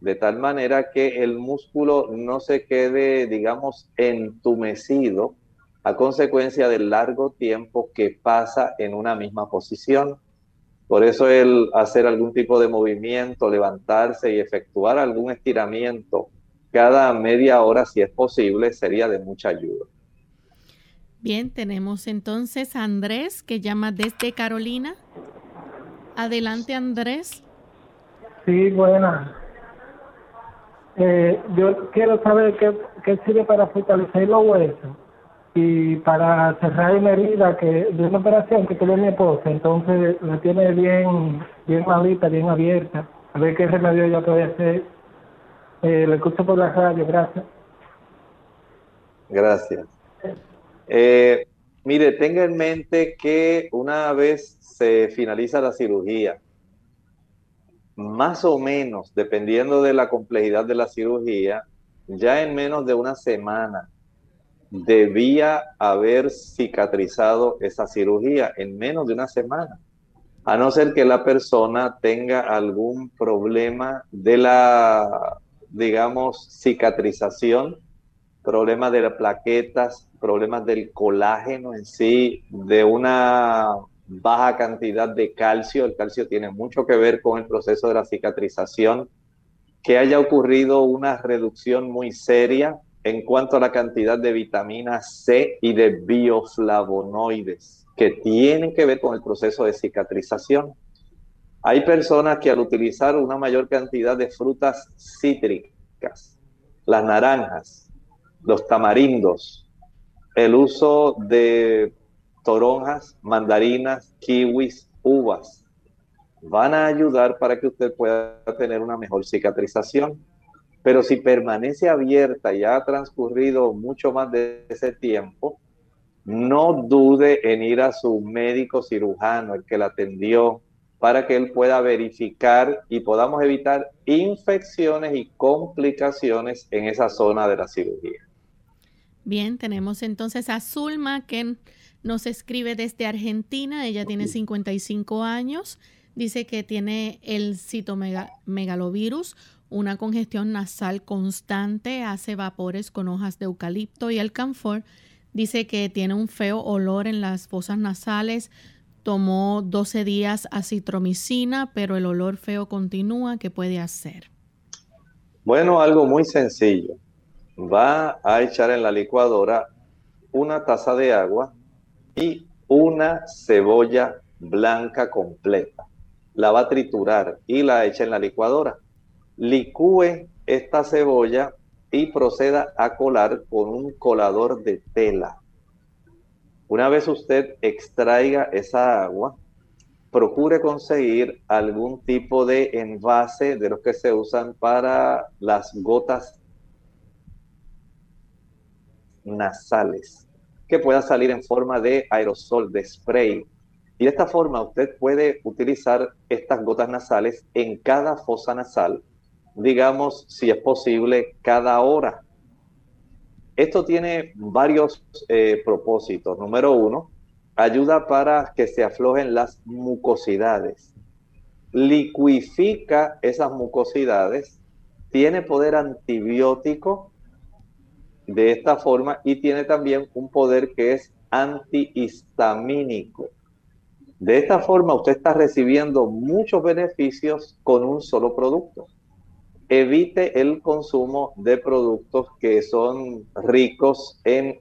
de tal manera que el músculo no se quede, digamos, entumecido a consecuencia del largo tiempo que pasa en una misma posición. Por eso el hacer algún tipo de movimiento, levantarse y efectuar algún estiramiento cada media hora, si es posible, sería de mucha ayuda. Bien, tenemos entonces a Andrés que llama desde Carolina. Adelante, Andrés. Sí, buena. Eh, yo quiero saber qué, qué, sirve para fortalecer los huesos. Y para cerrar una herida que de una operación que tuvo mi esposa, entonces la tiene bien, bien malita, bien abierta. A ver qué remedio yo puedo hacer. Eh, lo por la radio, gracias. Gracias. Eh, mire, tenga en mente que una vez se finaliza la cirugía, más o menos, dependiendo de la complejidad de la cirugía, ya en menos de una semana debía haber cicatrizado esa cirugía, en menos de una semana. A no ser que la persona tenga algún problema de la, digamos, cicatrización, problemas de las plaquetas, problemas del colágeno en sí, de una baja cantidad de calcio. El calcio tiene mucho que ver con el proceso de la cicatrización. Que haya ocurrido una reducción muy seria en cuanto a la cantidad de vitamina C y de bioflavonoides que tienen que ver con el proceso de cicatrización. Hay personas que al utilizar una mayor cantidad de frutas cítricas, las naranjas, los tamarindos, el uso de toronjas, mandarinas, kiwis, uvas, van a ayudar para que usted pueda tener una mejor cicatrización. Pero si permanece abierta y ha transcurrido mucho más de ese tiempo, no dude en ir a su médico cirujano, el que la atendió, para que él pueda verificar y podamos evitar infecciones y complicaciones en esa zona de la cirugía. Bien, tenemos entonces a Zulma que nos escribe desde Argentina. Ella tiene 55 años. Dice que tiene el citomegalovirus, una congestión nasal constante, hace vapores con hojas de eucalipto y el canfor. Dice que tiene un feo olor en las fosas nasales. Tomó 12 días acitromicina, pero el olor feo continúa. ¿Qué puede hacer? Bueno, algo muy sencillo. Va a echar en la licuadora una taza de agua y una cebolla blanca completa. La va a triturar y la echa en la licuadora licúe esta cebolla y proceda a colar con un colador de tela. Una vez usted extraiga esa agua, procure conseguir algún tipo de envase de los que se usan para las gotas nasales, que pueda salir en forma de aerosol, de spray. Y de esta forma usted puede utilizar estas gotas nasales en cada fosa nasal digamos, si es posible, cada hora. Esto tiene varios eh, propósitos. Número uno, ayuda para que se aflojen las mucosidades. Liquifica esas mucosidades, tiene poder antibiótico de esta forma y tiene también un poder que es antihistamínico. De esta forma usted está recibiendo muchos beneficios con un solo producto evite el consumo de productos que son ricos en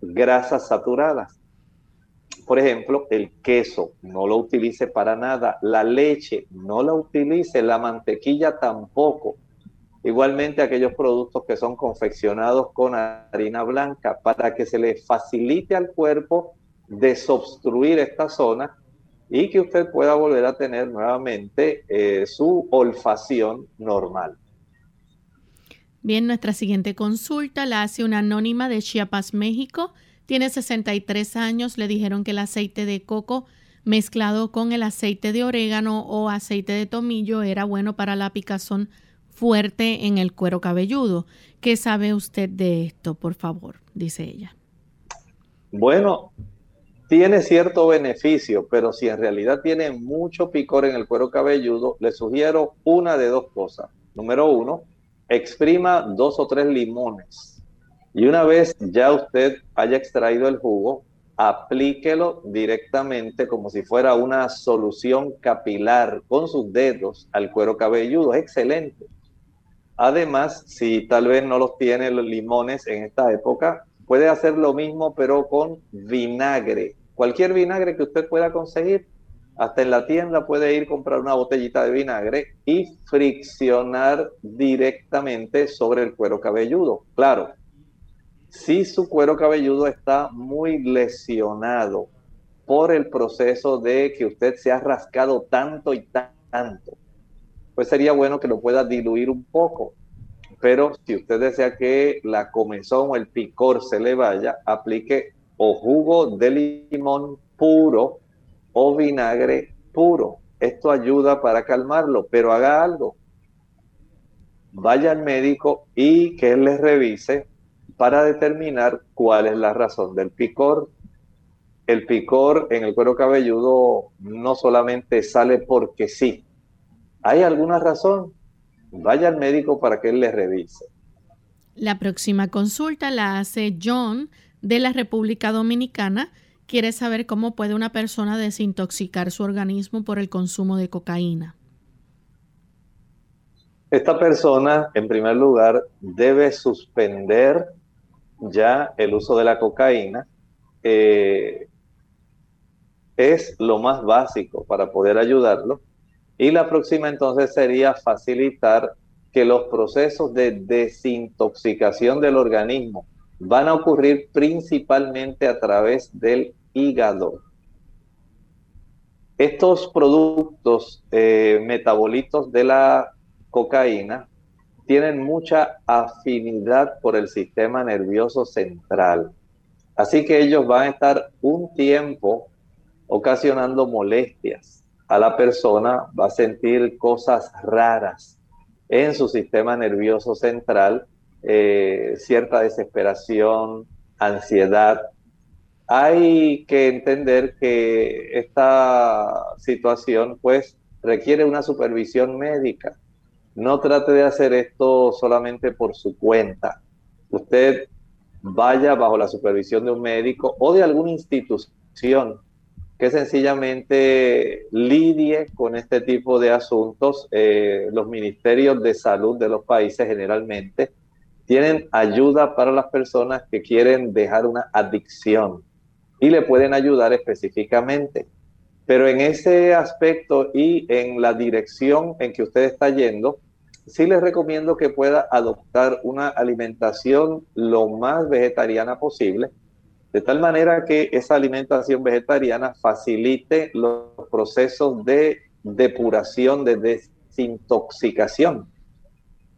grasas saturadas. Por ejemplo, el queso, no lo utilice para nada. La leche, no la utilice. La mantequilla tampoco. Igualmente aquellos productos que son confeccionados con harina blanca para que se le facilite al cuerpo desobstruir esta zona y que usted pueda volver a tener nuevamente eh, su olfacción normal. Bien, nuestra siguiente consulta la hace una anónima de Chiapas, México. Tiene 63 años. Le dijeron que el aceite de coco mezclado con el aceite de orégano o aceite de tomillo era bueno para la picazón fuerte en el cuero cabelludo. ¿Qué sabe usted de esto, por favor? Dice ella. Bueno, tiene cierto beneficio, pero si en realidad tiene mucho picor en el cuero cabelludo, le sugiero una de dos cosas. Número uno, exprima dos o tres limones. Y una vez ya usted haya extraído el jugo, aplíquelo directamente como si fuera una solución capilar con sus dedos al cuero cabelludo. Es excelente. Además, si tal vez no los tiene los limones en esta época, puede hacer lo mismo pero con vinagre cualquier vinagre que usted pueda conseguir, hasta en la tienda puede ir a comprar una botellita de vinagre y friccionar directamente sobre el cuero cabelludo. Claro, si su cuero cabelludo está muy lesionado por el proceso de que usted se ha rascado tanto y tanto, pues sería bueno que lo pueda diluir un poco. Pero si usted desea que la comezón o el picor se le vaya, aplique o jugo de limón puro o vinagre puro. Esto ayuda para calmarlo, pero haga algo. Vaya al médico y que él les revise para determinar cuál es la razón del picor. El picor en el cuero cabelludo no solamente sale porque sí. ¿Hay alguna razón? Vaya al médico para que él le revise. La próxima consulta la hace John de la República Dominicana. Quiere saber cómo puede una persona desintoxicar su organismo por el consumo de cocaína. Esta persona, en primer lugar, debe suspender ya el uso de la cocaína. Eh, es lo más básico para poder ayudarlo y la próxima entonces sería facilitar que los procesos de desintoxicación del organismo van a ocurrir principalmente a través del hígado. Estos productos eh, metabolitos de la cocaína tienen mucha afinidad por el sistema nervioso central. Así que ellos van a estar un tiempo ocasionando molestias a la persona va a sentir cosas raras en su sistema nervioso central, eh, cierta desesperación, ansiedad. Hay que entender que esta situación pues requiere una supervisión médica. No trate de hacer esto solamente por su cuenta. Usted vaya bajo la supervisión de un médico o de alguna institución que sencillamente lidie con este tipo de asuntos. Eh, los ministerios de salud de los países generalmente tienen ayuda para las personas que quieren dejar una adicción y le pueden ayudar específicamente. Pero en ese aspecto y en la dirección en que usted está yendo, sí les recomiendo que pueda adoptar una alimentación lo más vegetariana posible de tal manera que esa alimentación vegetariana facilite los procesos de depuración, de desintoxicación.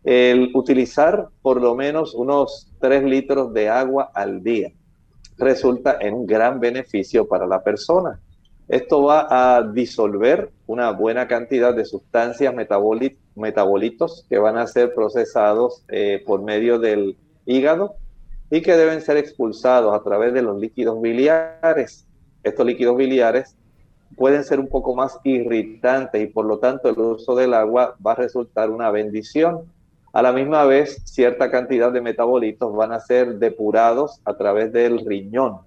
El utilizar por lo menos unos 3 litros de agua al día resulta en un gran beneficio para la persona. Esto va a disolver una buena cantidad de sustancias metabolitos que van a ser procesados eh, por medio del hígado y que deben ser expulsados a través de los líquidos biliares. Estos líquidos biliares pueden ser un poco más irritantes y por lo tanto el uso del agua va a resultar una bendición. A la misma vez, cierta cantidad de metabolitos van a ser depurados a través del riñón.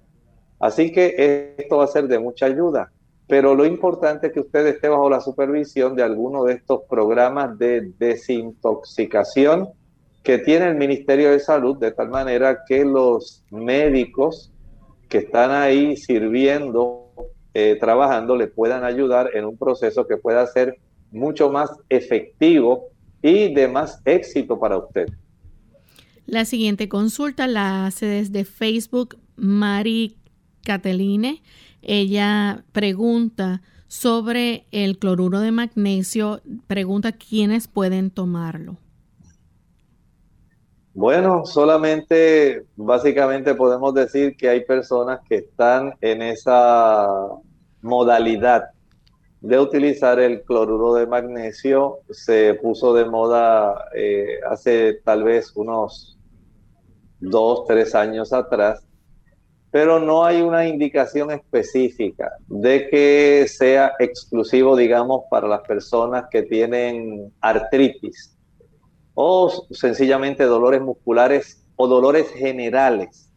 Así que esto va a ser de mucha ayuda. Pero lo importante es que usted esté bajo la supervisión de alguno de estos programas de desintoxicación que tiene el Ministerio de Salud, de tal manera que los médicos que están ahí sirviendo, eh, trabajando, le puedan ayudar en un proceso que pueda ser mucho más efectivo y de más éxito para usted. La siguiente consulta la hace desde Facebook Mari Cateline. Ella pregunta sobre el cloruro de magnesio, pregunta quiénes pueden tomarlo. Bueno, solamente básicamente podemos decir que hay personas que están en esa modalidad de utilizar el cloruro de magnesio. Se puso de moda eh, hace tal vez unos dos, tres años atrás, pero no hay una indicación específica de que sea exclusivo, digamos, para las personas que tienen artritis o sencillamente dolores musculares o dolores generales.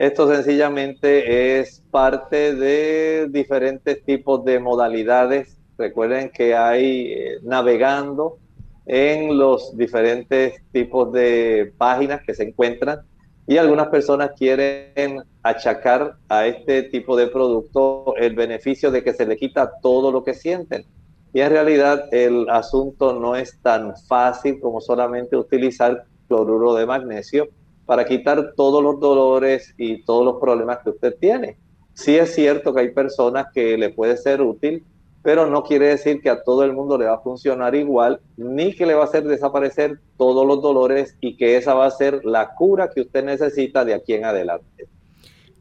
Esto sencillamente es parte de diferentes tipos de modalidades. Recuerden que hay eh, navegando en los diferentes tipos de páginas que se encuentran y algunas personas quieren achacar a este tipo de producto el beneficio de que se le quita todo lo que sienten. Y en realidad el asunto no es tan fácil como solamente utilizar cloruro de magnesio para quitar todos los dolores y todos los problemas que usted tiene. Sí es cierto que hay personas que le puede ser útil, pero no quiere decir que a todo el mundo le va a funcionar igual, ni que le va a hacer desaparecer todos los dolores y que esa va a ser la cura que usted necesita de aquí en adelante.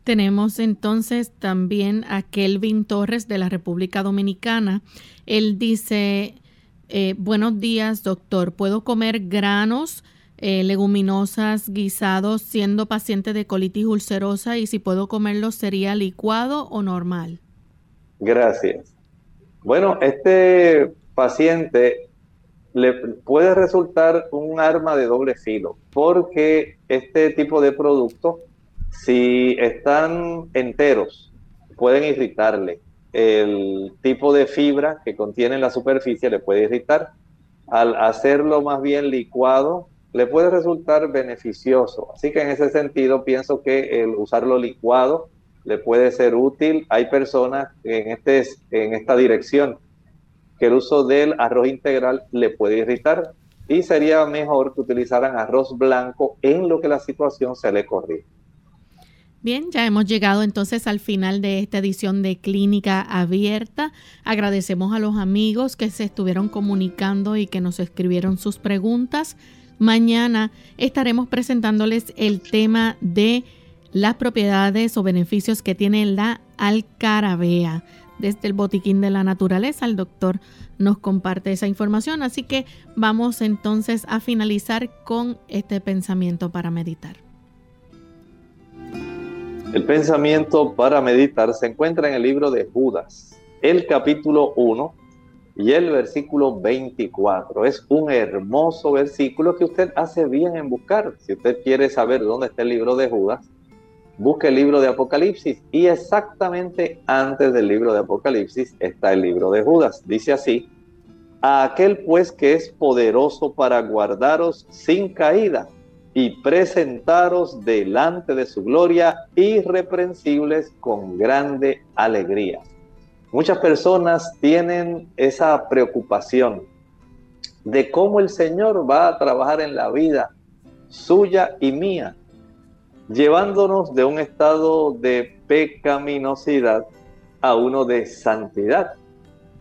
Tenemos entonces también a Kelvin Torres de la República Dominicana. Él dice, eh, buenos días doctor, ¿puedo comer granos, eh, leguminosas, guisados siendo paciente de colitis ulcerosa y si puedo comerlos sería licuado o normal? Gracias. Bueno, este paciente le puede resultar un arma de doble filo, porque este tipo de productos, si están enteros, pueden irritarle. El tipo de fibra que contiene la superficie le puede irritar. Al hacerlo más bien licuado, le puede resultar beneficioso. Así que en ese sentido pienso que el usarlo licuado le puede ser útil. Hay personas en, este, en esta dirección que el uso del arroz integral le puede irritar y sería mejor que utilizaran arroz blanco en lo que la situación se le corrige. Bien, ya hemos llegado entonces al final de esta edición de Clínica Abierta. Agradecemos a los amigos que se estuvieron comunicando y que nos escribieron sus preguntas. Mañana estaremos presentándoles el tema de las propiedades o beneficios que tiene la alcarabea. Desde el Botiquín de la Naturaleza, el doctor nos comparte esa información. Así que vamos entonces a finalizar con este pensamiento para meditar. El pensamiento para meditar se encuentra en el libro de Judas, el capítulo 1 y el versículo 24. Es un hermoso versículo que usted hace bien en buscar. Si usted quiere saber dónde está el libro de Judas, busque el libro de Apocalipsis y exactamente antes del libro de Apocalipsis está el libro de Judas. Dice así, a aquel pues que es poderoso para guardaros sin caída y presentaros delante de su gloria irreprensibles con grande alegría. Muchas personas tienen esa preocupación de cómo el Señor va a trabajar en la vida suya y mía llevándonos de un estado de pecaminosidad a uno de santidad.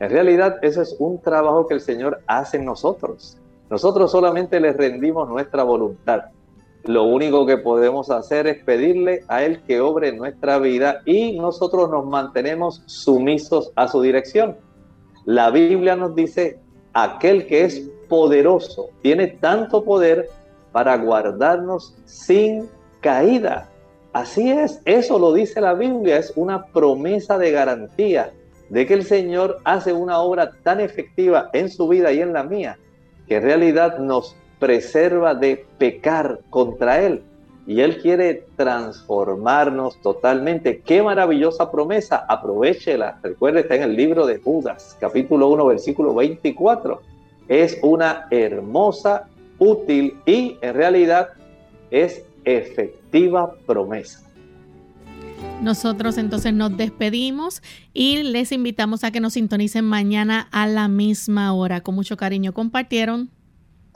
En realidad, eso es un trabajo que el Señor hace en nosotros. Nosotros solamente le rendimos nuestra voluntad. Lo único que podemos hacer es pedirle a Él que obre nuestra vida y nosotros nos mantenemos sumisos a su dirección. La Biblia nos dice, aquel que es poderoso, tiene tanto poder para guardarnos sin caída. Así es, eso lo dice la Biblia, es una promesa de garantía de que el Señor hace una obra tan efectiva en su vida y en la mía, que en realidad nos preserva de pecar contra Él. Y Él quiere transformarnos totalmente. Qué maravillosa promesa. Aprovechela. Recuerde, está en el libro de Judas, capítulo 1, versículo 24. Es una hermosa, útil y en realidad es efectiva promesa. Nosotros entonces nos despedimos y les invitamos a que nos sintonicen mañana a la misma hora. Con mucho cariño compartieron